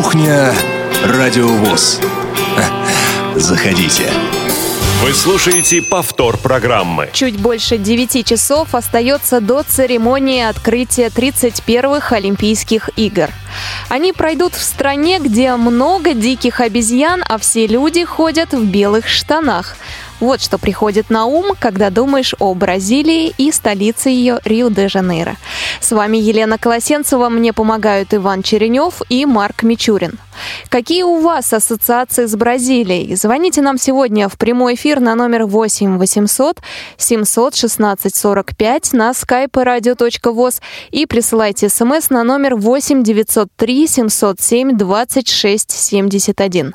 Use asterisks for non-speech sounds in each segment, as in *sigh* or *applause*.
Кухня Радиовоз. *laughs* Заходите. Вы слушаете повтор программы. Чуть больше 9 часов остается до церемонии открытия 31-х Олимпийских игр. Они пройдут в стране, где много диких обезьян, а все люди ходят в белых штанах. Вот что приходит на ум, когда думаешь о Бразилии и столице ее Рио-де-Жанейро. С вами Елена Колосенцева, мне помогают Иван Черенев и Марк Мичурин. Какие у вас ассоциации с Бразилией? Звоните нам сегодня в прямой эфир на номер 8 800 716 45 на skype radio.voz и присылайте смс на номер 8 903 707 26 71.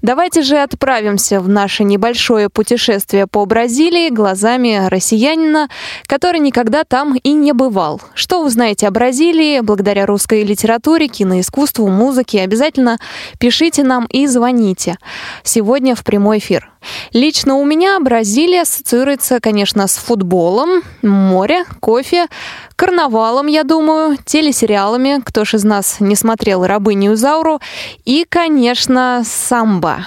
Давайте же отправимся в наше небольшое путешествие по Бразилии глазами россиянина, который никогда там и не бывал. Что вы знаете о Бразилии благодаря русской литературе, киноискусству, музыке? Обязательно пишите нам и звоните. Сегодня в прямой эфир. Лично у меня Бразилия ассоциируется, конечно, с футболом, море, кофе, карнавалом, я думаю, телесериалами, кто ж из нас не смотрел «Рабыню Зауру», и, конечно, самбо.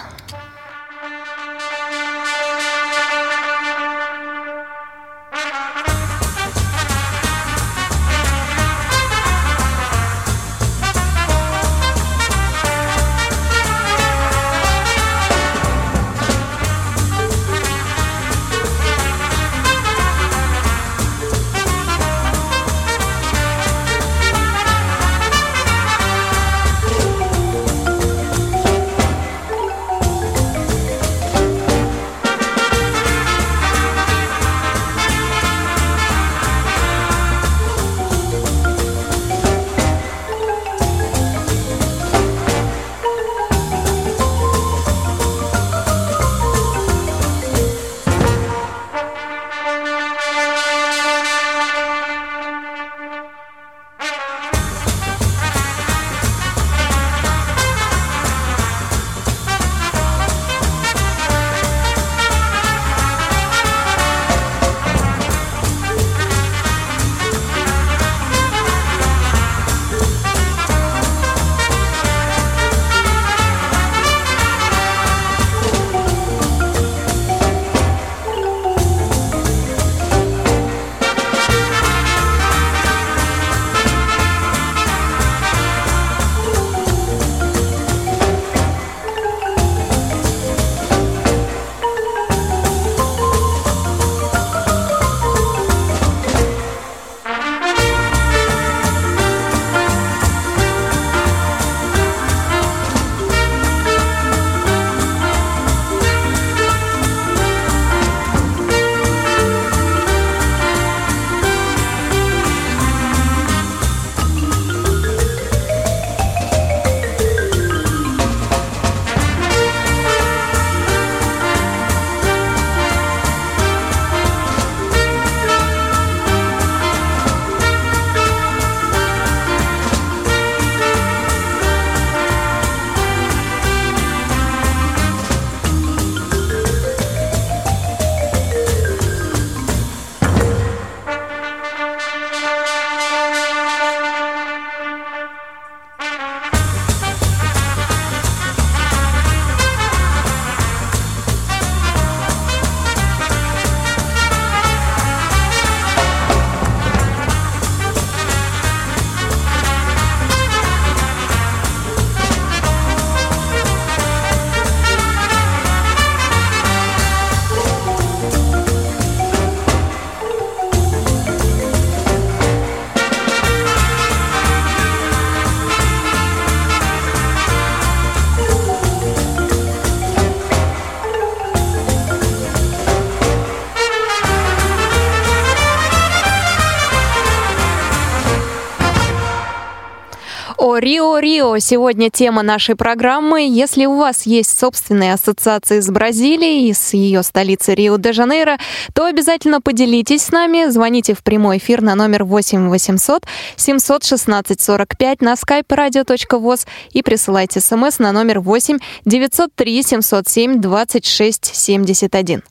Рио-Рио сегодня тема нашей программы. Если у вас есть собственные ассоциации с Бразилией, с ее столицей Рио-де-Жанейро, то обязательно поделитесь с нами. Звоните в прямой эфир на номер 8 800 716 45 на skype radio.voz и присылайте смс на номер 8 903 707 26 71.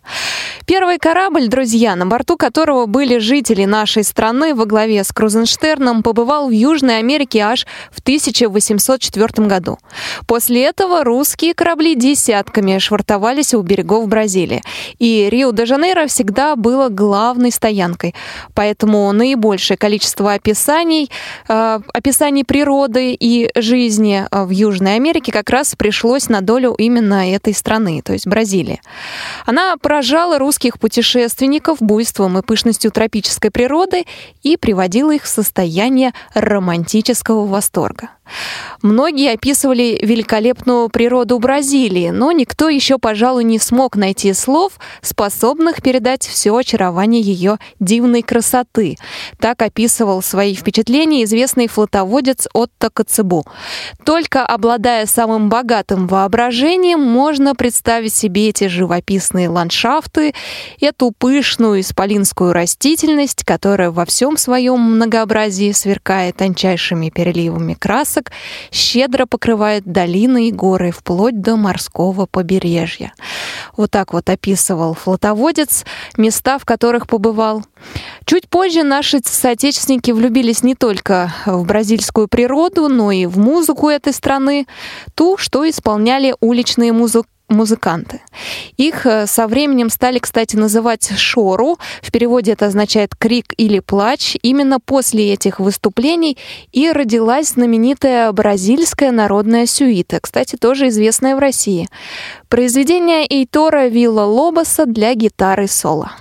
Первый корабль, друзья, на борту которого были жители нашей страны во главе с Крузенштерном, побывал в Южной Америке аж в в 1804 году. После этого русские корабли десятками швартовались у берегов Бразилии. И Рио-де-Жанейро всегда было главной стоянкой. Поэтому наибольшее количество описаний, э, описаний природы и жизни э, в Южной Америке как раз пришлось на долю именно этой страны, то есть Бразилии. Она поражала русских путешественников буйством и пышностью тропической природы и приводила их в состояние романтического восторга. Многие описывали великолепную природу Бразилии, но никто еще, пожалуй, не смог найти слов, способных передать все очарование ее дивной красоты. Так описывал свои впечатления известный флотоводец Отто Коцебу. Только обладая самым богатым воображением, можно представить себе эти живописные ландшафты, эту пышную исполинскую растительность, которая во всем своем многообразии сверкает тончайшими переливами красок, щедро покрывает долины и горы вплоть до морского побережья. Вот так вот описывал флотоводец места, в которых побывал. Чуть позже наши соотечественники влюбились не только в бразильскую природу, но и в музыку этой страны, ту, что исполняли уличные музыки музыканты. Их э, со временем стали, кстати, называть шору. В переводе это означает крик или плач. Именно после этих выступлений и родилась знаменитая бразильская народная сюита, кстати, тоже известная в России. Произведение Эйтора Вилла Лобоса для гитары соло.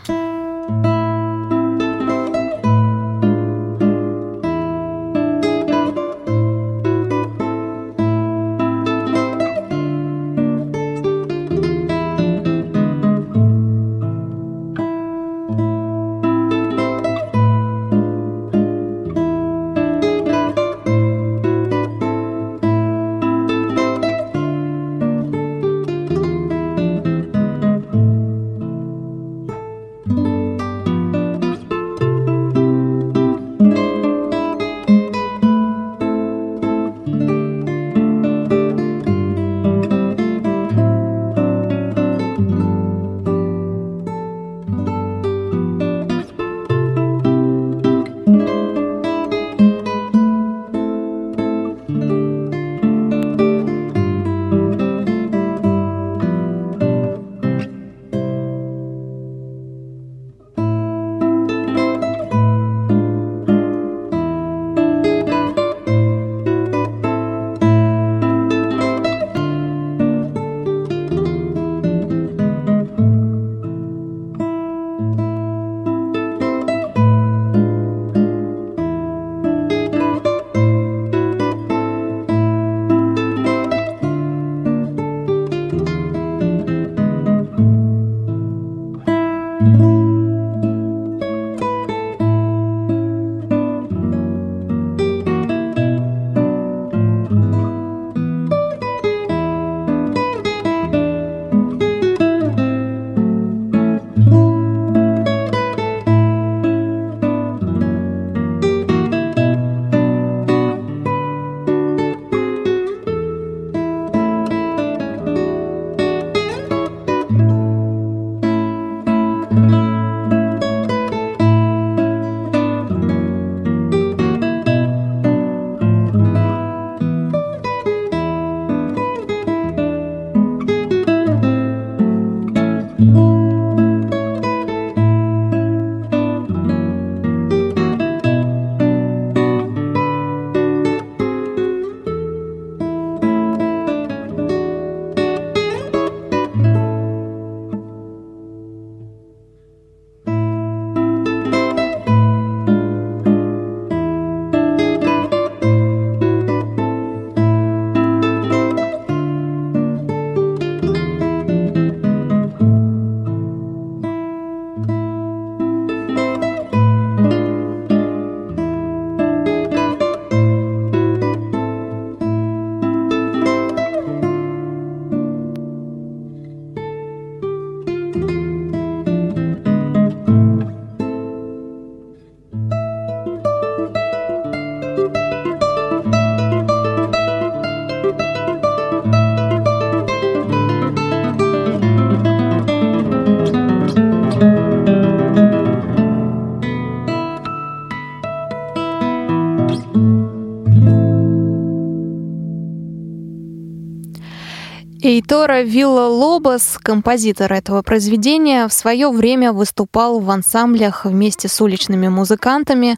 Эйтора Вилла Лобос, композитор этого произведения, в свое время выступал в ансамблях вместе с уличными музыкантами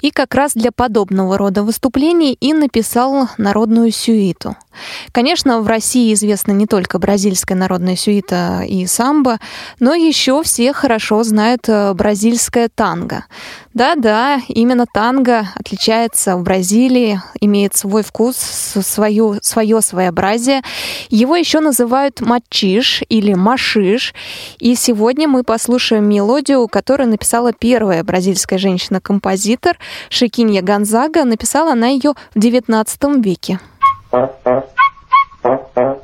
и как раз для подобного рода выступлений и написал народную сюиту. Конечно, в России известна не только бразильская народная сюита и самбо, но еще все хорошо знают э, бразильское танго. Да-да, именно танго отличается в Бразилии, имеет свой вкус, свою, свое своеобразие. Его еще называют мачиш или машиш. И сегодня мы послушаем мелодию, которую написала первая бразильская женщина-композитор Шикинья Гонзага. Написала она ее в XIX веке. Uh, uh.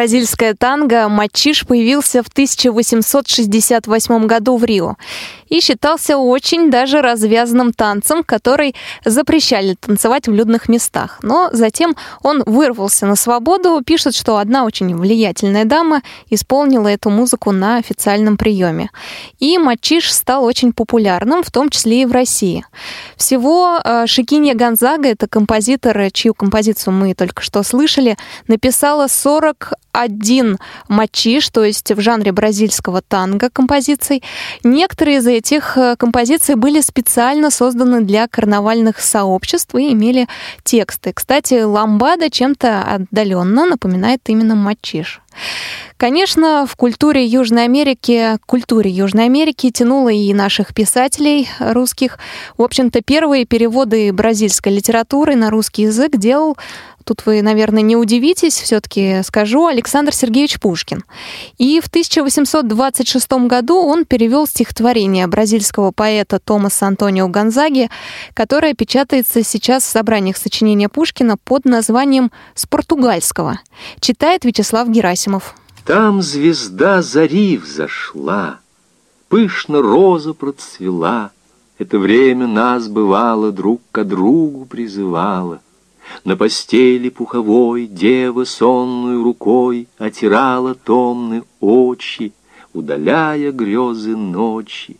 Бразильское танго «Мачиш» появился в 1868 году в Рио и считался очень даже развязанным танцем, который запрещали танцевать в людных местах. Но затем он вырвался на свободу. Пишут, что одна очень влиятельная дама исполнила эту музыку на официальном приеме. И «Мачиш» стал очень популярным, в том числе и в России. Всего э, Шикинья Гонзага, это композитор, чью композицию мы только что слышали, написала 40 один мачиш, то есть в жанре бразильского танго композиций. Некоторые из этих э, композиций были специально созданы для карнавальных сообществ и имели тексты. Кстати, ламбада чем-то отдаленно напоминает именно мачиш. Конечно, в культуре Южной Америки, культуре Южной Америки тянуло и наших писателей русских. В общем-то, первые переводы бразильской литературы на русский язык делал тут вы, наверное, не удивитесь, все-таки скажу, Александр Сергеевич Пушкин. И в 1826 году он перевел стихотворение бразильского поэта Томаса Антонио Гонзаги, которое печатается сейчас в собраниях сочинения Пушкина под названием «С португальского». Читает Вячеслав Герасимов. Там звезда зари взошла, Пышно роза процвела, Это время нас, бывало, друг к другу призывало — На постели пуховой дева сонную рукой Отирала томны очи, удаляя грезы ночи.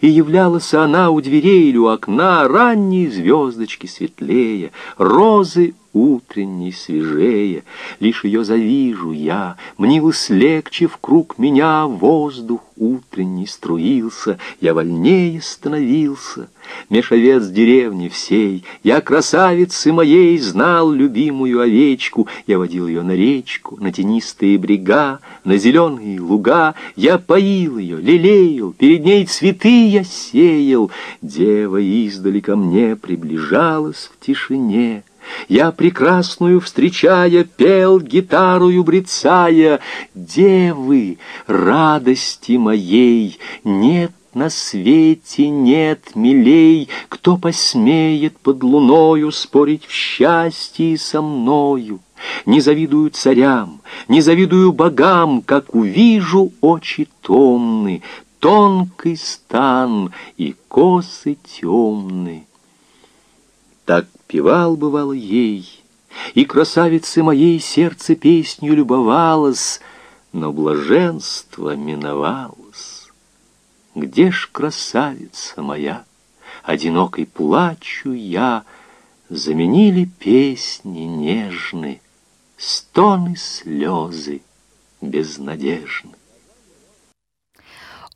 И являлась она у дверей или у окна, Ранние звездочки светлее, Розы утренней свежее. Лишь ее завижу я, Мнилось легче в круг меня Воздух утренний струился, Я вольнее становился. Меж овец деревни всей Я красавицы моей Знал любимую овечку, Я водил ее на речку, На тенистые брега, На зеленые луга. Я поил ее, лелеял, Перед ней цветы я сеял. Дева издали ко мне Приближалась в тишине. Я прекрасную встречая, пел гитарою брецая. Девы, радости моей, нет на свете нет милей, Кто посмеет под луною Спорить в счастье со мною. Не завидую царям, не завидую богам, Как увижу очи томны, Тонкий стан и косы темны. Так певал, бывало, ей, И красавице моей сердце песню любовалось, Но блаженство миновалось. Где ж красавица моя? Одинокой плачу я, Заменили песни нежны, Стоны слезы безнадежны.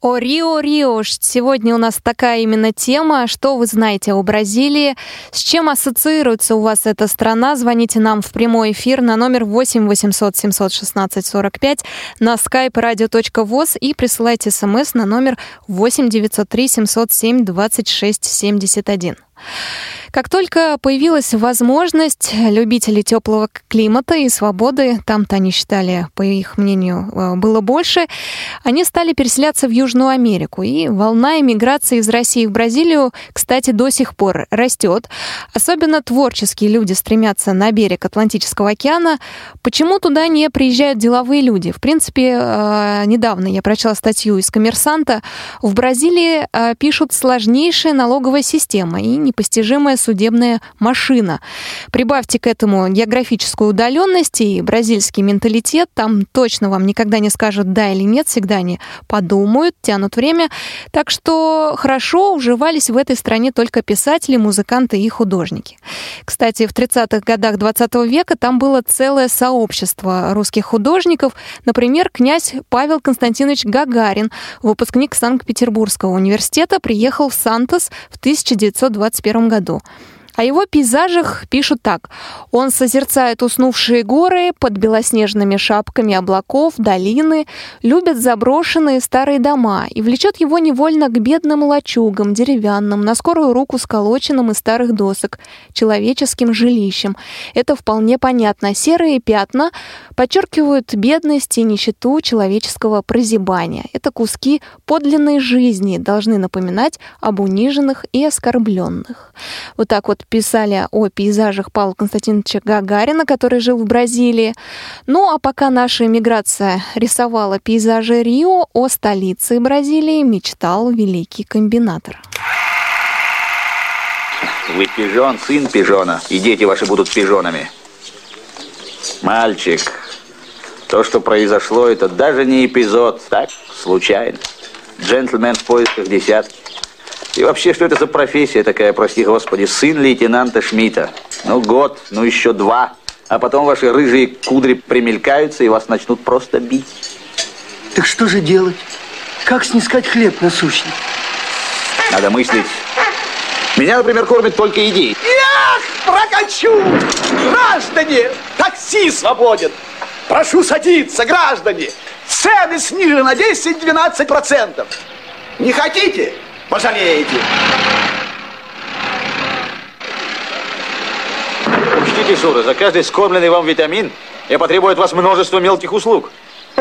О Рио Рио, сегодня у нас такая именно тема. Что вы знаете о Бразилии? С чем ассоциируется у вас эта страна? Звоните нам в прямой эфир на номер 8 800 716 45 на skype radio.voz и присылайте смс на номер 8 903 707 26 71. Как только появилась возможность, любители теплого климата и свободы, там-то они считали, по их мнению, э, было больше, они стали переселяться в Южную Америку. И волна эмиграции из России в Бразилию, кстати, до сих пор растет. Особенно творческие люди стремятся на берег Атлантического океана. Почему туда не приезжают деловые люди? В принципе, э, недавно я прочла статью из «Коммерсанта». В Бразилии э, пишут сложнейшая налоговая система и непостижимая судебная машина. Прибавьте к этому географическую удаленность и бразильский менталитет, там точно вам никогда не скажут да или нет, всегда они подумают, тянут время. Так что хорошо уживались в этой стране только писатели, музыканты и художники. Кстати, в 30-х годах 20 века там было целое сообщество русских художников. Например, князь Павел Константинович Гагарин, выпускник Санкт-Петербургского университета, приехал в Сантос в 1921 году. О его пейзажах пишут так. Он созерцает уснувшие горы под белоснежными шапками облаков, долины, любит заброшенные старые дома и влечет его невольно к бедным лачугам, деревянным, на скорую руку сколоченным из старых досок, человеческим жилищем. Это вполне понятно. Серые пятна подчеркивают бедность и нищету человеческого прозябания. Это куски подлинной жизни, должны напоминать об униженных и оскорбленных. Вот так вот писали о пейзажах Павла Константиновича Гагарина, который жил в Бразилии. Ну а пока наша эмиграция рисовала пейзажи Рио, о столице Бразилии мечтал великий комбинатор. Вы пижон, сын пижона, и дети ваши будут пижонами. Мальчик, то, что произошло, это даже не эпизод, так, случайно. Джентльмен в поисках десятки. И вообще, что это за профессия такая, прости господи, сын лейтенанта Шмидта? Ну, год, ну, еще два. А потом ваши рыжие кудри примелькаются и вас начнут просто бить. Так что же делать? Как снискать хлеб насущный? Надо мыслить. Меня, например, кормят только идеи. Эх, прокачу! Граждане, такси свободен! Прошу садиться, граждане! Цены снижены на 10-12%. Не хотите? Пожалеете. Учтите, Сура, за каждый скормленный вам витамин я потребую от вас множество мелких услуг. *laughs*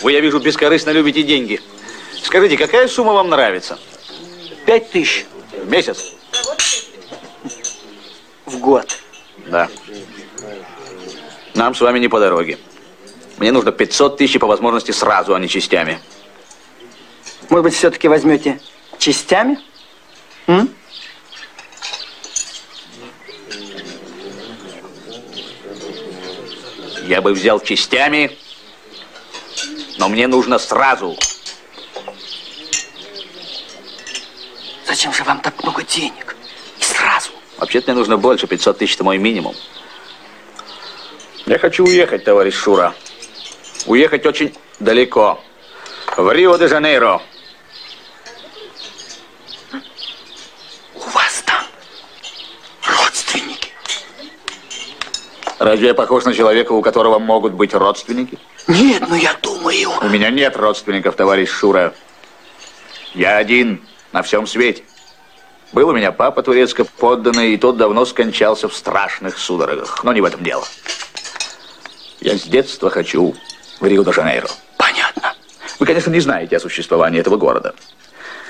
Вы, я вижу, бескорыстно любите деньги. Скажите, какая сумма вам нравится? Пять тысяч В месяц? в год. Да. Нам с вами не по дороге. Мне нужно 500 тысяч по возможности сразу, а не частями. Может быть, все-таки возьмете частями? М? Я бы взял частями, но мне нужно сразу. Зачем же вам так много денег? И сразу. Вообще-то мне нужно больше, 500 тысяч это мой минимум. Я хочу уехать, товарищ Шура. Уехать очень далеко. В Рио-де-Жанейро. У вас там родственники. Разве я похож на человека, у которого могут быть родственники? Нет, но я думаю... У меня нет родственников, товарищ Шура. Я один на всем свете. Был у меня папа турецко подданный, и тот давно скончался в страшных судорогах. Но не в этом дело. Я с детства хочу в Рио-де-Жанейро. Понятно. Вы, конечно, не знаете о существовании этого города.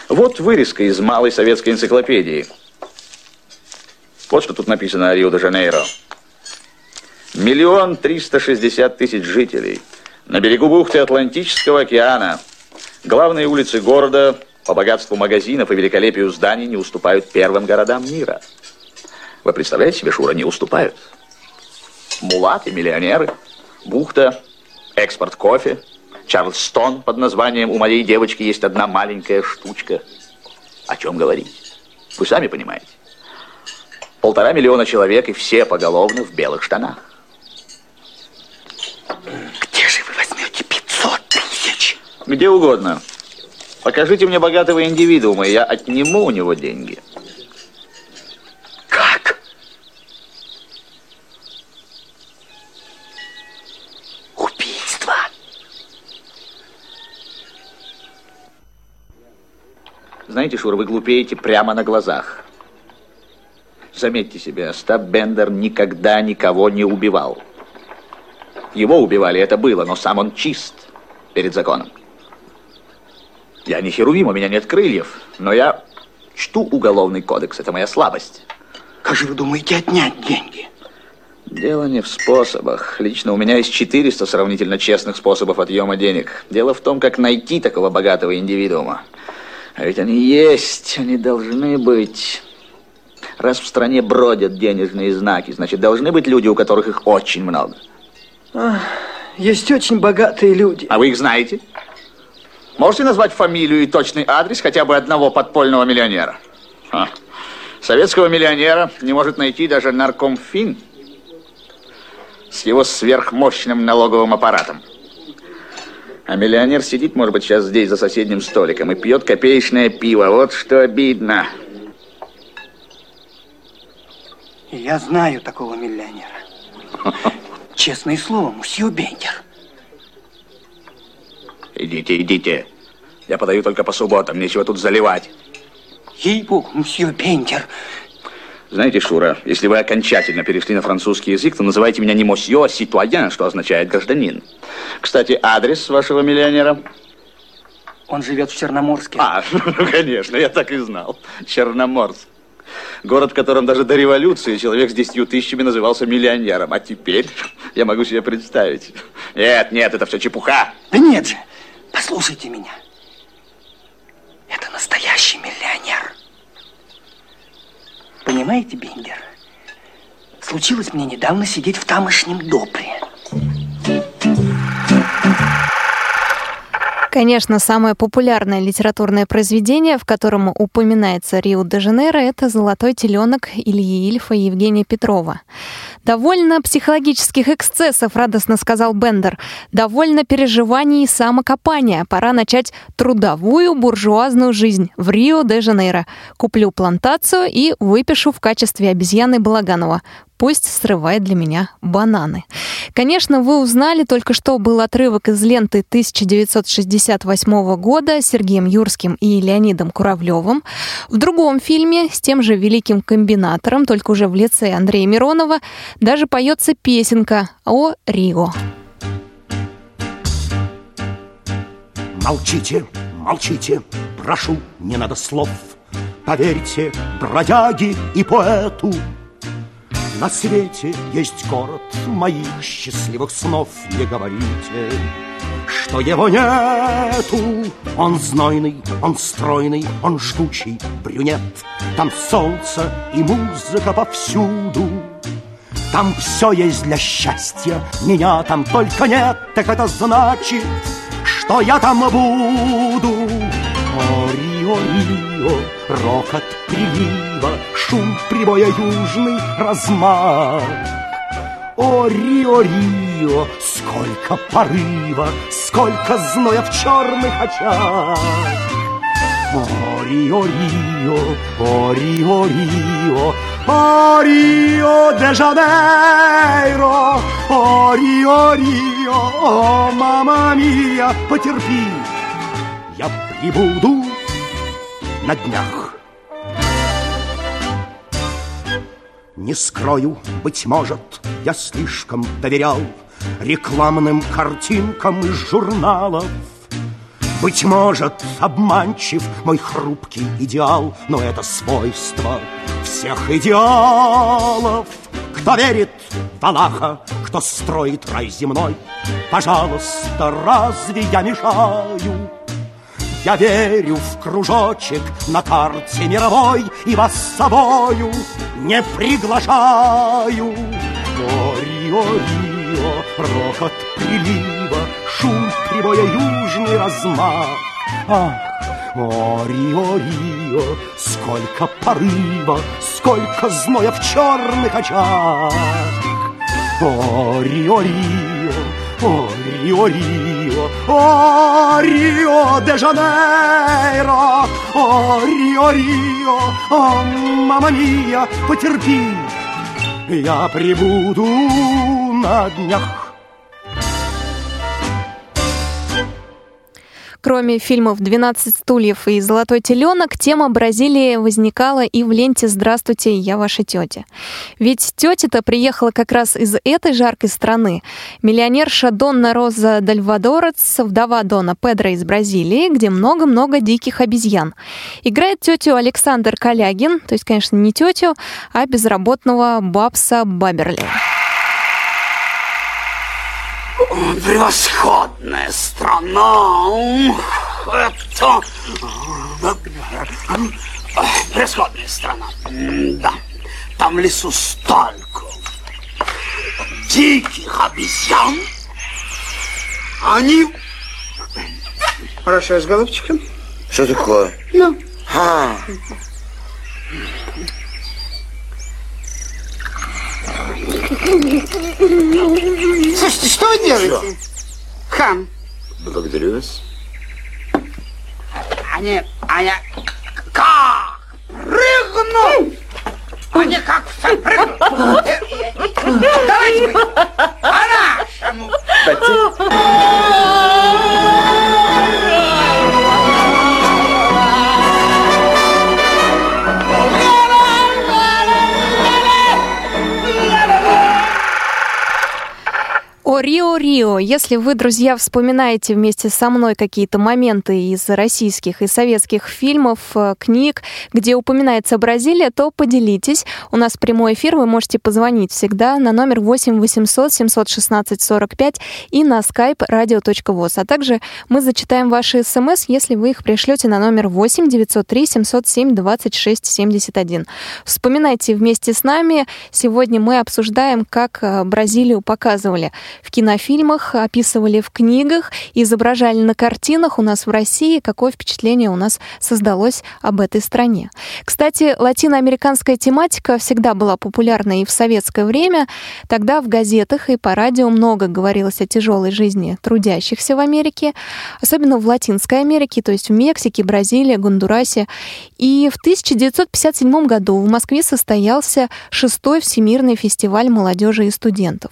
Вот вырезка из малой советской энциклопедии. Вот что тут написано о Рио-де-Жанейро. Миллион триста шестьдесят тысяч жителей. На берегу бухты Атлантического океана. Главные улицы города по богатству магазинов и великолепию зданий не уступают первым городам мира. Вы представляете себе, Шура, не уступают? Мулаты, миллионеры, бухта, экспорт кофе, Чарльстон под названием «У моей девочки есть одна маленькая штучка». О чем говорить? Вы сами понимаете. Полтора миллиона человек и все поголовно в белых штанах. Где же вы возьмете 500 тысяч? Где угодно. Покажите мне богатого индивидуума, и я отниму у него деньги. Знаете, Шур, вы глупеете прямо на глазах. Заметьте себе, Остап Бендер никогда никого не убивал. Его убивали, это было, но сам он чист перед законом. Я не херувим, у меня нет крыльев, но я чту уголовный кодекс, это моя слабость. Как же вы думаете отнять деньги? Дело не в способах. Лично у меня есть 400 сравнительно честных способов отъема денег. Дело в том, как найти такого богатого индивидуума. А ведь они есть, они должны быть. Раз в стране бродят денежные знаки, значит, должны быть люди, у которых их очень много. Есть очень богатые люди. А вы их знаете? Можете назвать фамилию и точный адрес хотя бы одного подпольного миллионера? Ха. Советского миллионера не может найти даже наркомфин с его сверхмощным налоговым аппаратом. А миллионер сидит, может быть, сейчас здесь за соседним столиком и пьет копеечное пиво. Вот что обидно. Я знаю такого миллионера. *laughs* Честное слово, мсью Бендер. Идите, идите. Я подаю только по субботам, нечего тут заливать. Ей-богу, мсью Бендер. Знаете, Шура, если вы окончательно перешли на французский язык, то называйте меня не мосье, а ситуаен, что означает гражданин. Кстати, адрес вашего миллионера? Он живет в Черноморске. А, *laughs* ну, конечно, я так и знал. Черноморск. Город, в котором даже до революции человек с десятью тысячами назывался миллионером. А теперь я могу себе представить. Нет, нет, это все чепуха. Да нет же, послушайте меня. Это настоящий миллионер. Понимаете, Бендер? Случилось мне недавно сидеть в тамошнем допре. Конечно, самое популярное литературное произведение, в котором упоминается Рио-де-Жанейро, это «Золотой теленок» Ильи Ильфа и Евгения Петрова. «Довольно психологических эксцессов», — радостно сказал Бендер. «Довольно переживаний и самокопания. Пора начать трудовую буржуазную жизнь в Рио-де-Жанейро. Куплю плантацию и выпишу в качестве обезьяны Балаганова. Пусть срывает для меня бананы. Конечно, вы узнали только что был отрывок из ленты 1968 года Сергеем Юрским и Леонидом Куравлевым. В другом фильме с тем же великим комбинатором, только уже в лице Андрея Миронова, даже поется песенка о Рио. Молчите, молчите, прошу, не надо слов. Поверьте, бродяги и поэту, на свете есть город моих счастливых снов, не говорите, что его нету. Он знойный, он стройный, он жгучий брюнет. Там солнце и музыка повсюду. Там все есть для счастья, меня там только нет, так это значит, что я там буду. О, Рио, Рио, рокот прилива, шум прибоя южный размах. О, Рио, Рио, сколько порыва, сколько зноя в черных очах. О, Рио, Рио, о, Рио, Рио, о, Рио де Жанейро, о, Рио, Рио, о, мама мия, потерпи, я прибуду на днях. Не скрою, быть может, я слишком доверял Рекламным картинкам из журналов Быть может, обманчив мой хрупкий идеал Но это свойство всех идеалов Кто верит в Аллаха, кто строит рай земной Пожалуйста, разве я мешаю? Я верю в кружочек на карте мировой И вас с собою не приглашаю. О, Рио, Рио, рокот прилива, Шум прибоя южный размах. Ах, о, Рио, Рио, сколько порыва, Сколько зноя в черных очах. О, Рио, О, Рио де Жанейро, о, Рио, Рио, о, мама мия, потерпи, я прибуду на днях. Кроме фильмов «12 стульев» и «Золотой теленок», тема Бразилии возникала и в ленте «Здравствуйте, я ваша тетя». Ведь тетя-то приехала как раз из этой жаркой страны. Миллионерша Донна Роза Дальвадорец, вдова Дона Педро из Бразилии, где много-много диких обезьян. Играет тетю Александр Калягин, то есть, конечно, не тетю, а безработного Бабса Баберли. Превосходная страна. Это... Превосходная страна. Да. Там в лесу столько диких обезьян. Они... Хорошо, с голубчиком. Что такое? Ну. А. Слушайте, что вы делаете? Хам. Благодарю вас. Они, они как прыгнут! Они как все прыгнут! Давайте мы по-нашему! О, Рио-Рио, если вы, друзья, вспоминаете вместе со мной какие-то моменты из российских и советских фильмов, э, книг, где упоминается Бразилия, то поделитесь. У нас прямой эфир, вы можете позвонить всегда на номер 8 800 716 45 и на skype radio.voz. А также мы зачитаем ваши смс, если вы их пришлете на номер 8 903 707 26 71. Вспоминайте вместе с нами. Сегодня мы обсуждаем, как э, Бразилию показывали в кинофильмах, описывали в книгах, изображали на картинах у нас в России, какое впечатление у нас создалось об этой стране. Кстати, латиноамериканская тематика всегда была популярна и в советское время. Тогда в газетах и по радио много говорилось о тяжелой жизни трудящихся в Америке, особенно в Латинской Америке, то есть в Мексике, Бразилии, Гондурасе. И в 1957 году в Москве состоялся шестой Всемирный фестиваль молодежи и студентов.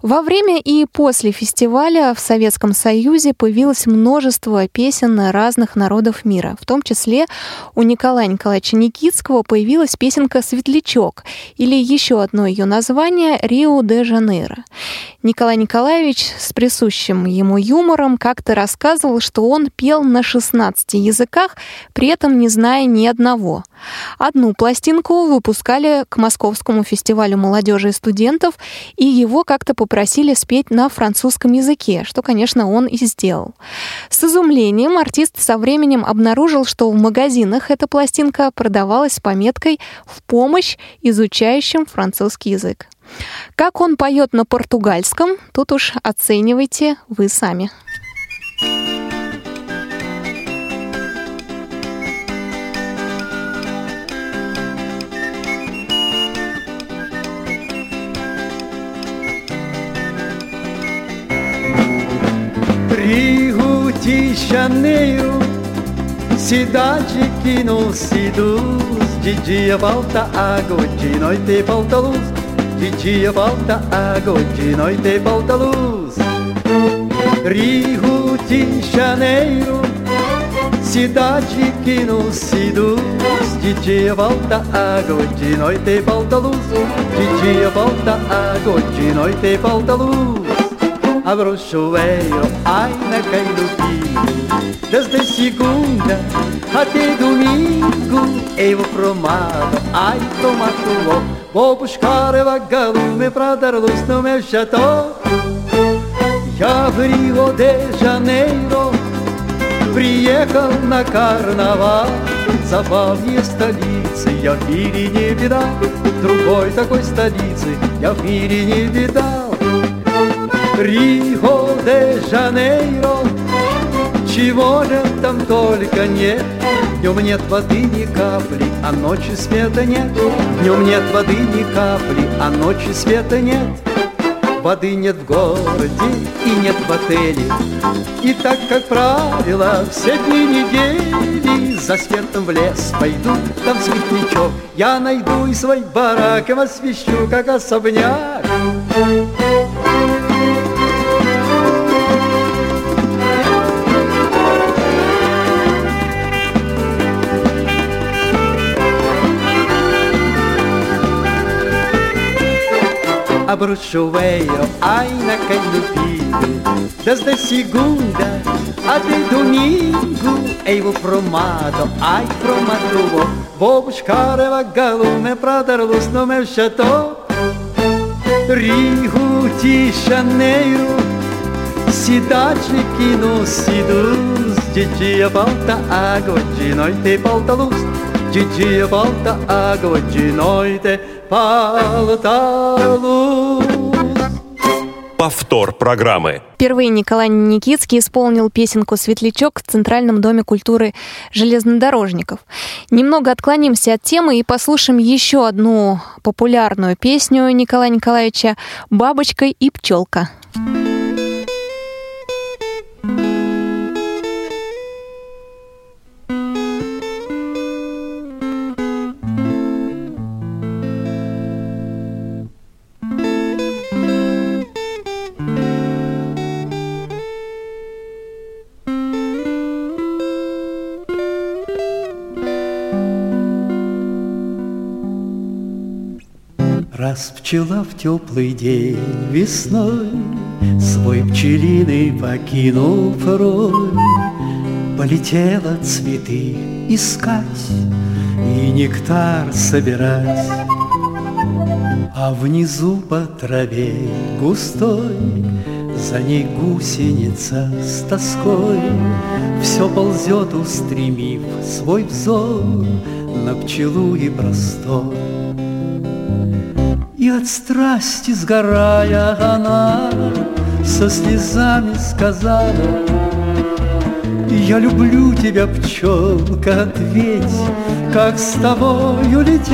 Во время и после фестиваля в Советском Союзе появилось множество песен разных народов мира. В том числе у Николая Николаевича Никитского появилась песенка «Светлячок» или еще одно ее название «Рио-де-Жанейро». Николай Николаевич с присущим ему юмором как-то рассказывал, что он пел на 16 языках, при этом не зная ни одного – Одну пластинку выпускали к Московскому фестивалю молодежи и студентов, и его как-то попросили спеть на французском языке, что, конечно, он и сделал. С изумлением артист со временем обнаружил, что в магазинах эта пластинка продавалась с пометкой «В помощь изучающим французский язык». Как он поет на португальском, тут уж оценивайте вы сами. Janeiro, cidade que não se seduz. De dia falta água, de noite falta luz. De dia falta água, de noite falta luz. Rio de Janeiro, cidade que não se seduz. De dia falta água, de noite falta luz. De dia falta água, de noite falta luz abro o chuveiro, ai na cai Desde segunda até domingo Eu vou pro mato, ai tomar tudo Vou buscar vagalume pra dar luz no meu chateau Já Rio de Janeiro Приехал на карнавал Забавнее столицы я в мире не видал Другой такой столицы я в мире не видал Рио де Жанейро Чего же там только нет. Днем нет воды ни капли, а ночи света нет. Днем нет воды ни капли, а ночи света нет. Воды нет в городе и нет в отеле. И так, как правило, все дни недели За светом в лес пойду, там светлячок Я найду и свой барак им освещу, как особняк chuveiro, ai na filho Desde segunda até domingo Eu vou pro mato, ai pro mato. Vou buscar vagalume pra dar luz no meu chateau. Rio de Janeiro Cidade que nos seduz. De dia falta água, de noite falta luz Dia falta água, de noite Повтор программы. Впервые Николай Никитский исполнил песенку «Светлячок» в Центральном доме культуры железнодорожников. Немного отклонимся от темы и послушаем еще одну популярную песню Николая Николаевича «Бабочка и пчелка». Раз пчела в теплый день весной Свой пчелиный покинул порой. Полетела цветы искать И нектар собирать А внизу по траве густой За ней гусеница с тоской. Все ползет, устремив свой взор На пчелу и простор от страсти сгорая она Со слезами сказала Я люблю тебя, пчелка, ответь Как с тобою лететь?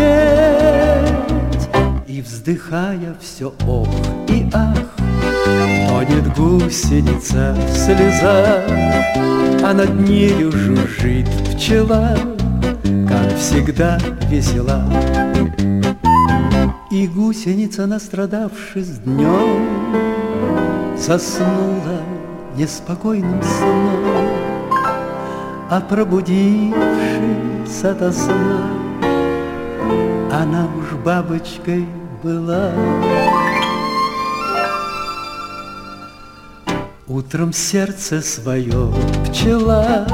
И вздыхая все ох и ах Тонет гусеница в слезах А над нею жужжит пчела Как всегда весела и гусеница, настрадавшись днем, Заснула неспокойным сном, А пробудившись ото сна, Она уж бабочкой была. Утром сердце свое пчела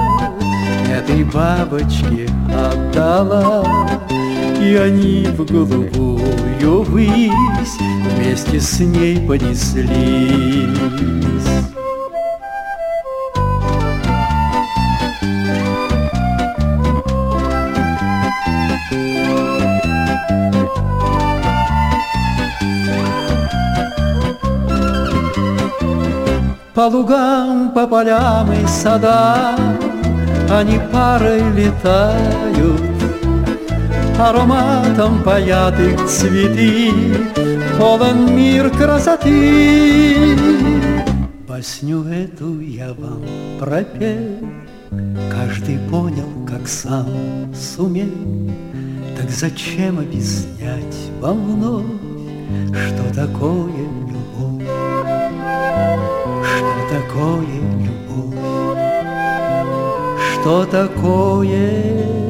этой бабочке отдала, И они в голубую высь вместе с ней понеслись. По лугам, по полям и садам Они парой летают Ароматом паят их цветы Полон мир красоты Басню эту я вам пропел Каждый понял, как сам сумел Так зачем объяснять вам вновь Что такое любовь что такое любовь? Что такое любовь?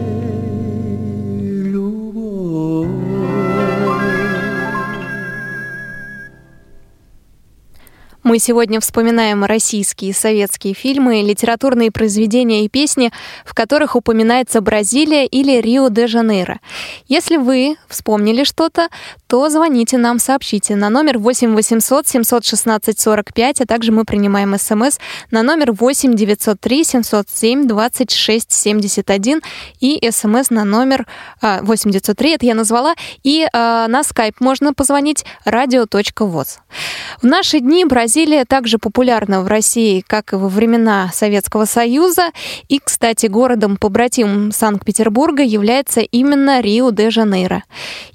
Мы сегодня вспоминаем российские и советские фильмы, литературные произведения и песни, в которых упоминается Бразилия или Рио-де-Жанейро. Если вы вспомнили что-то, то звоните нам, сообщите на номер 8 800 716 45, а также мы принимаем смс на номер 8 903 707 26 71 и смс на номер а, 8 903, это я назвала, и а, на скайп можно позвонить radio.voz. В наши дни Бразилия также популярна в России, как и во времена Советского Союза, и, кстати, городом-побратимом Санкт-Петербурга является именно Рио-де-Жанейро.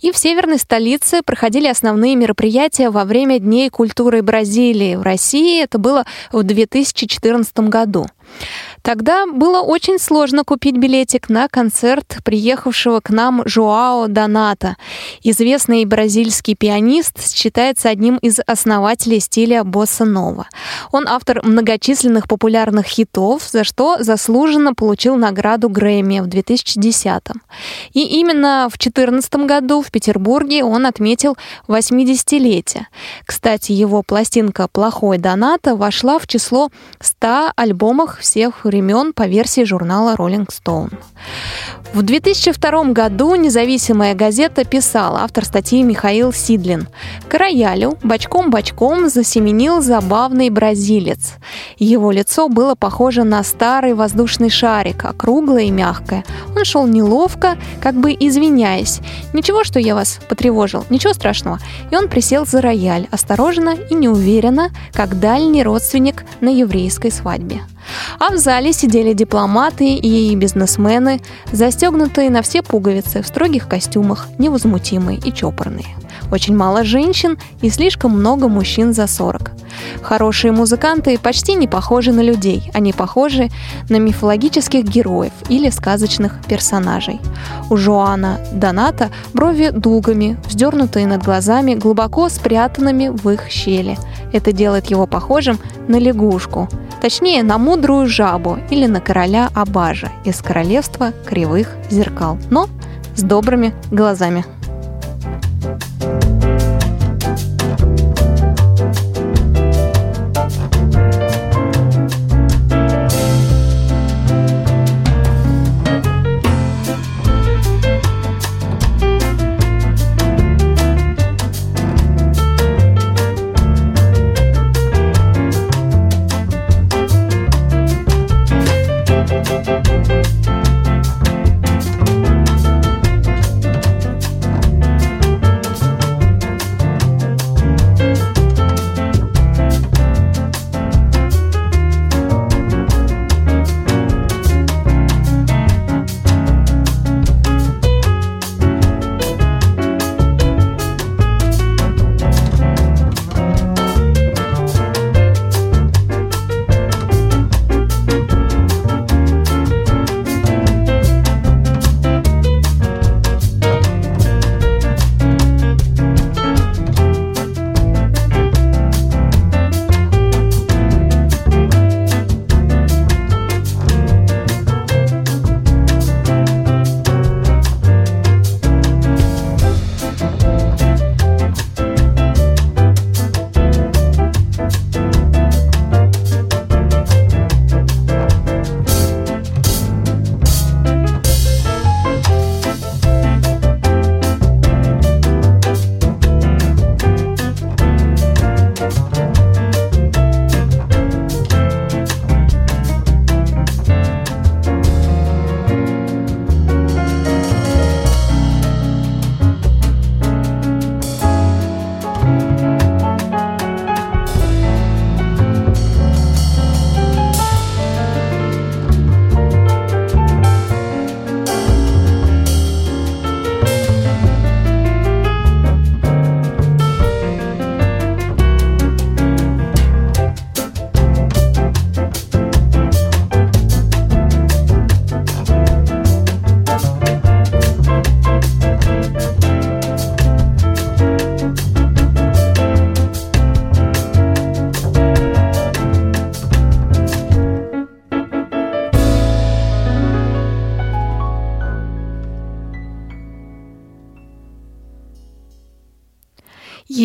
И в северной столице проходили основные мероприятия во время Дней культуры Бразилии в России. Это было в 2014 году. Тогда было очень сложно купить билетик на концерт приехавшего к нам Жуао Доната. Известный бразильский пианист считается одним из основателей стиля босса-нова. Он автор многочисленных популярных хитов, за что заслуженно получил награду Грэмми в 2010 И именно в 2014 году в Петербурге он отметил 80-летие. Кстати, его пластинка «Плохой Доната» вошла в число 100 альбомов всех времен по версии журнала Rolling Stone. В 2002 году независимая газета писала, автор статьи Михаил Сидлин, «К роялю бочком-бочком засеменил забавный бразилец. Его лицо было похоже на старый воздушный шарик, округлое и мягкое. Он шел неловко, как бы извиняясь. «Ничего, что я вас потревожил, ничего страшного». И он присел за рояль, осторожно и неуверенно, как дальний родственник на еврейской свадьбе. А в зале сидели дипломаты и бизнесмены, застегнутые на все пуговицы в строгих костюмах, невозмутимые и чопорные. Очень мало женщин и слишком много мужчин за 40. Хорошие музыканты почти не похожи на людей, они похожи на мифологических героев или сказочных персонажей. У Жоана Доната брови дугами, вздернутые над глазами, глубоко спрятанными в их щели. Это делает его похожим на лягушку, точнее на мудрую жабу или на короля Абажа из королевства кривых зеркал, но с добрыми глазами.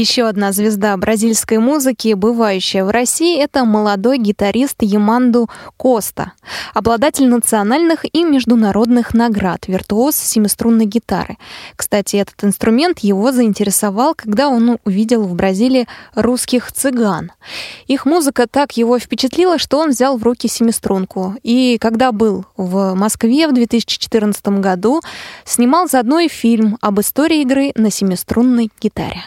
Еще одна звезда бразильской музыки, бывающая в России, это молодой гитарист Яманду Коста, обладатель национальных и международных наград, виртуоз семиструнной гитары. Кстати, этот инструмент его заинтересовал, когда он увидел в Бразилии русских цыган. Их музыка так его впечатлила, что он взял в руки семиструнку. И когда был в Москве в 2014 году, снимал заодно и фильм об истории игры на семиструнной гитаре.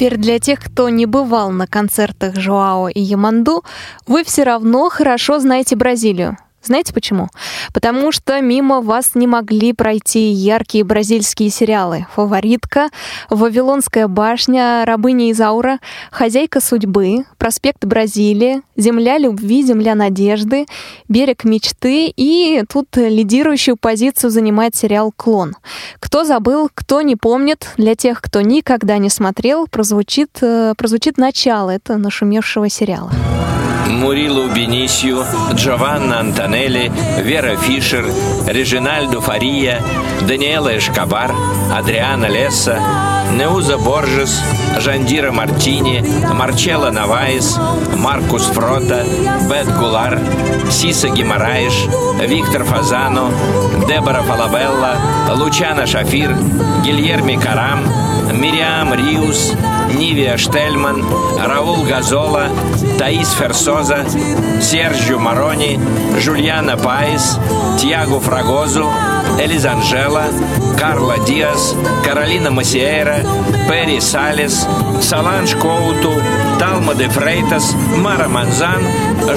Теперь для тех, кто не бывал на концертах Жоао и Яманду, вы все равно хорошо знаете Бразилию. Знаете почему? Потому что мимо вас не могли пройти яркие бразильские сериалы «Фаворитка», «Вавилонская башня», «Рабыня Изаура», «Хозяйка судьбы», «Проспект Бразилии», «Земля любви», «Земля надежды», «Берег мечты» и тут лидирующую позицию занимает сериал «Клон». Кто забыл, кто не помнит, для тех, кто никогда не смотрел, прозвучит, э, прозвучит начало этого нашумевшего сериала. Мурилу Бенисью, Джованна Антонелли, Вера Фишер, Режинальдо Фария, Даниэла Эшкабар, Адриана Лесса, Неуза Боржес, Жандира Мартини, Марчелло Наваис, Маркус Фрота, Бет Гулар, Сиса Гимараиш, Виктор Фазано, Дебора Фалабелла, Лучана Шафир, Гильерми Карам, Мириам Риус, Нивия Штельман, Раул Газола, Таис Ферсоза, Серджио Марони, Жульяна Паис, Тиаго Фрагозу, Элизанжела, Карла Диас, Каролина Масиэра, Перри Салес, Соланж Коуту, Талма де Фрейтас, Мара Манзан,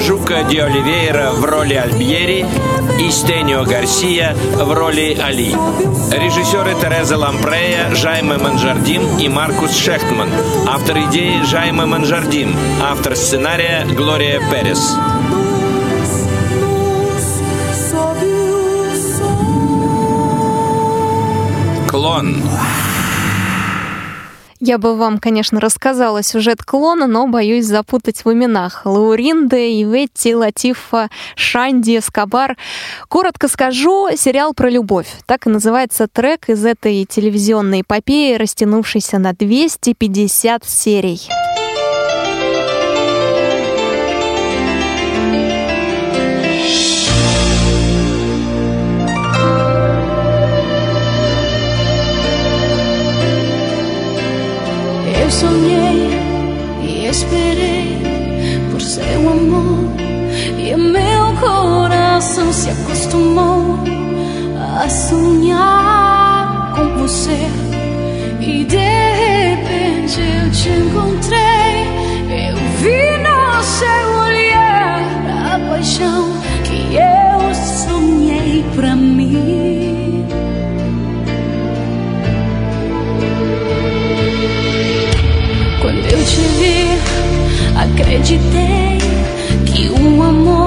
Жука Ди Оливейра в роли Альбьери и Стенио Гарсия в роли Али. Режиссеры Тереза Лампрея, Жайме Манжардим и Маркус Шехтман. Автор идеи Жайме Манжардим. Автор сценария Глория Перес. Клон. Я бы вам, конечно, рассказала сюжет клона, но боюсь запутать в именах. Лауринде, Иветти, Латифа, Шанди, Скобар. Коротко скажу, сериал про любовь. Так и называется трек из этой телевизионной эпопеи, растянувшейся на 250 серий. Sonhei e esperei por seu amor. E meu coração se acostumou a sonhar com você. E de repente eu te encontrei. Eu vi no seu olhar a paixão que eu sonhei pra mim te vi, acreditei que o amor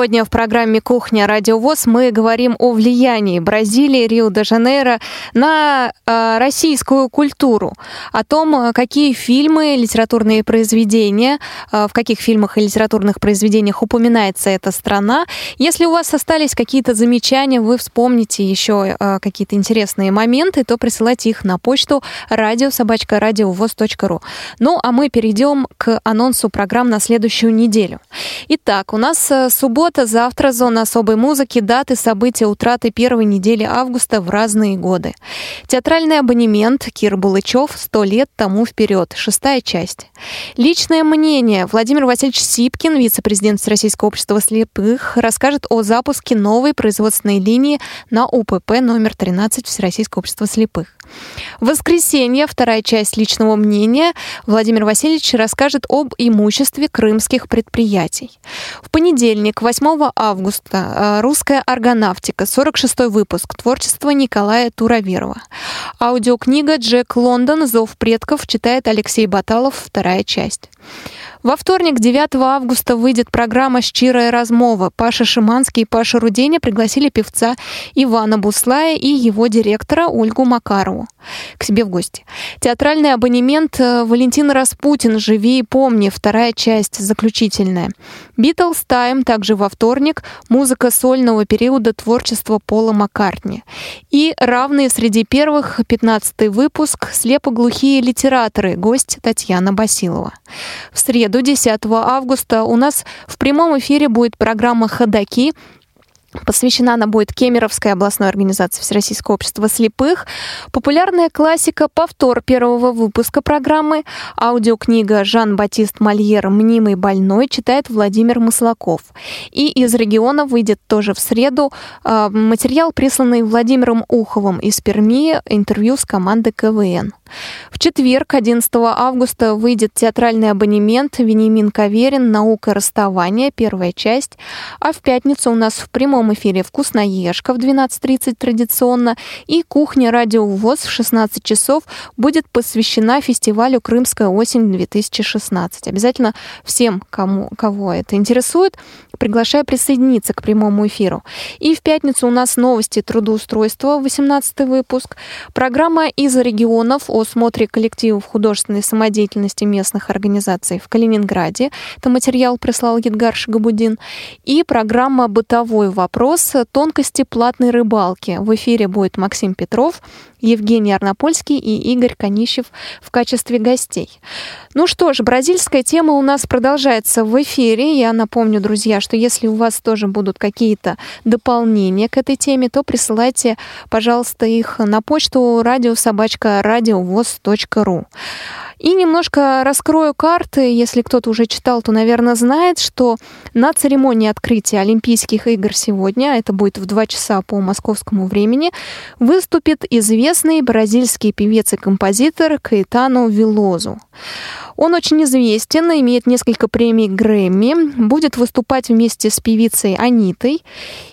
Сегодня в программе «Кухня. Радио ВОЗ» мы говорим о влиянии Бразилии, Рио-де-Жанейро на э, российскую культуру, о том, э, какие фильмы, литературные произведения, э, в каких фильмах и литературных произведениях упоминается эта страна. Если у вас остались какие-то замечания, вы вспомните еще э, какие-то интересные моменты, то присылайте их на почту радиособачка.радиовоз.ру. Ну, а мы перейдем к анонсу программ на следующую неделю. Итак, у нас э, Суббота, завтра зона особой музыки, даты, события, утраты первой недели августа в разные годы. Театральный абонемент Кир Булычев «Сто лет тому вперед», шестая часть. Личное мнение. Владимир Васильевич Сипкин, вице-президент Российского общества слепых, расскажет о запуске новой производственной линии на УПП номер 13 Всероссийского общества слепых. Воскресенье, вторая часть личного мнения, Владимир Васильевич расскажет об имуществе крымских предприятий. В понедельник, 8 августа, э, «Русская органавтика», 46 выпуск, творчество Николая Туроверова. Аудиокнига «Джек Лондон. Зов предков» читает Алексей Баталов, вторая часть. Во вторник, 9 августа, выйдет программа «Щирая размова». Паша Шиманский и Паша Руденя пригласили певца Ивана Буслая и его директора Ольгу Макарову к себе в гости. Театральный абонемент э, Валентин Распутин «Живи и помни», вторая часть, заключительная. «Битлз Тайм» также во вторник, музыка сольного периода творчества Пола Маккартни. И равные среди первых 15 выпуск «Слепоглухие литераторы», гость Татьяна Басилова. В среду, 10 августа, у нас в прямом эфире будет программа «Ходоки», Посвящена она будет Кемеровской областной организации Всероссийского общества слепых. Популярная классика повтор первого выпуска программы. Аудиокнига Жан-Батист Мольер «Мнимый больной» читает Владимир Маслаков. И из региона выйдет тоже в среду а, материал, присланный Владимиром Уховым из Перми, интервью с командой КВН. В четверг, 11 августа, выйдет театральный абонемент «Венимин Каверин. Наука расставания», первая часть. А в пятницу у нас в прямом эфире «Вкусноежка» в 12.30 традиционно и «Кухня Радио ВОЗ» в 16 часов будет посвящена фестивалю «Крымская осень-2016». Обязательно всем, кому, кого это интересует, приглашаю присоединиться к прямому эфиру. И в пятницу у нас новости трудоустройства, 18 выпуск. Программа из регионов о смотре коллективов художественной самодеятельности местных организаций в Калининграде. Это материал прислал Едгар Шагабудин. И программа «Бытовой вопрос. Тонкости платной рыбалки». В эфире будет Максим Петров, Евгений Арнопольский и Игорь Конищев в качестве гостей. Ну что ж, бразильская тема у нас продолжается в эфире. Я напомню, друзья, что если у вас тоже будут какие-то дополнения к этой теме, то присылайте, пожалуйста, их на почту радиособачка радиовоз.ру. И немножко раскрою карты. Если кто-то уже читал, то, наверное, знает, что на церемонии открытия Олимпийских игр сегодня, это будет в 2 часа по московскому времени, выступит известный бразильский певец и композитор Каэтану Вилозу. Он очень известен, имеет несколько премий Грэмми, будет выступать вместе с певицей Анитой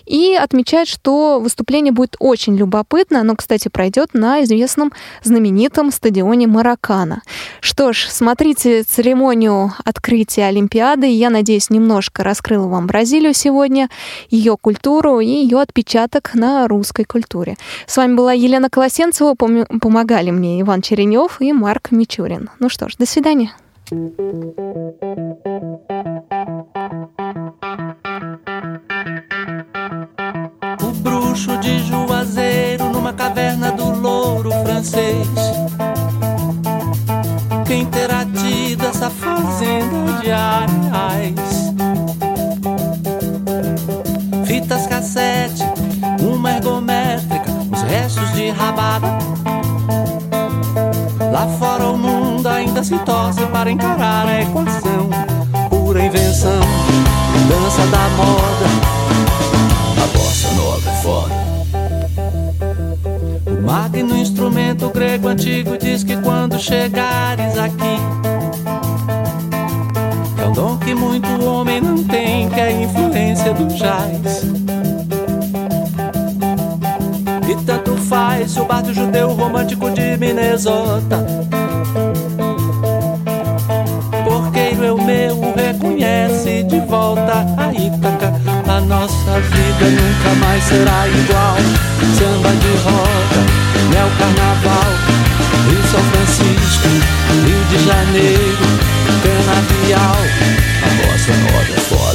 и отмечает, что выступление будет очень любопытно. Оно, кстати, пройдет на известном знаменитом стадионе Маракана. Что ж, смотрите церемонию открытия Олимпиады. Я надеюсь, немножко раскрыла вам Бразилию сегодня, ее культуру и ее отпечаток на русской культуре. С вами была Елена Колосенцева, помогали мне Иван Черенев и Марк Мичурин. Ну что ж, до свидания. O bruxo de Juazeiro numa caverna do louro francês. Quem terá tido essa fazenda de arais? Fitas cassete, uma ergométrica, os restos de rabada. Lá fora o mundo se torce para encarar a equação. Pura invenção, dança da moda. A bossa nova é foda. O magno instrumento grego antigo diz que quando chegares aqui, é um dom que muito homem não tem, que é a influência do jazz. E tanto faz se o bardo judeu romântico de Minnesota. Nossa vida nunca mais será igual. Samba de roda, neo carnaval, Rio São Francisco, Rio de Janeiro, canavial. A bossa nova é foda.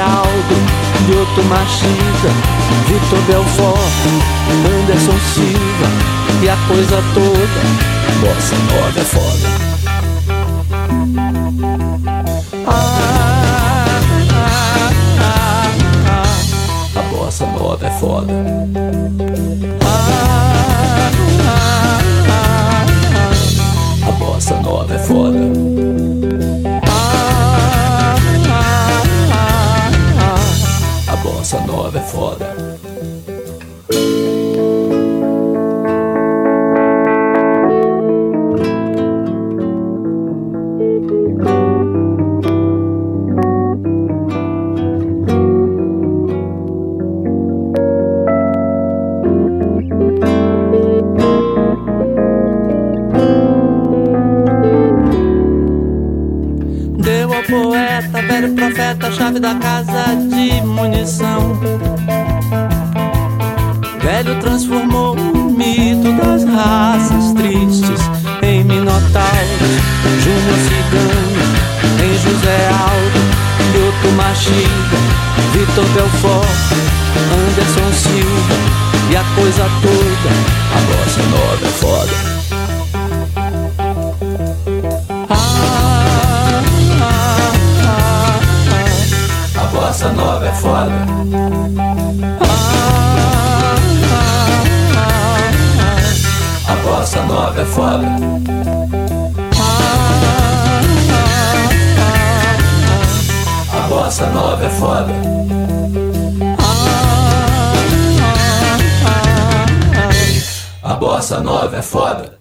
Em José Aldo, Lioto Machida, Vitor Belfort, Anderson Silva e a coisa toda. Bossa nova é foda. Ah, ah, ah. A bossa nova é foda. A bossa nova é foda. Bossa nova é foda. Deu ao poeta, velho profeta, chave da casa de munição. Velho transformou o mito das raças tristes em minotauros. Júnior Cigano, em José Aldo, Lioto Machida, Vitor Belfort, Anderson Silva e a coisa toda. A bossa nova é foda. Bossa nova é foda. A bossa nova é foda. A bossa nova é foda. A bossa nova é foda.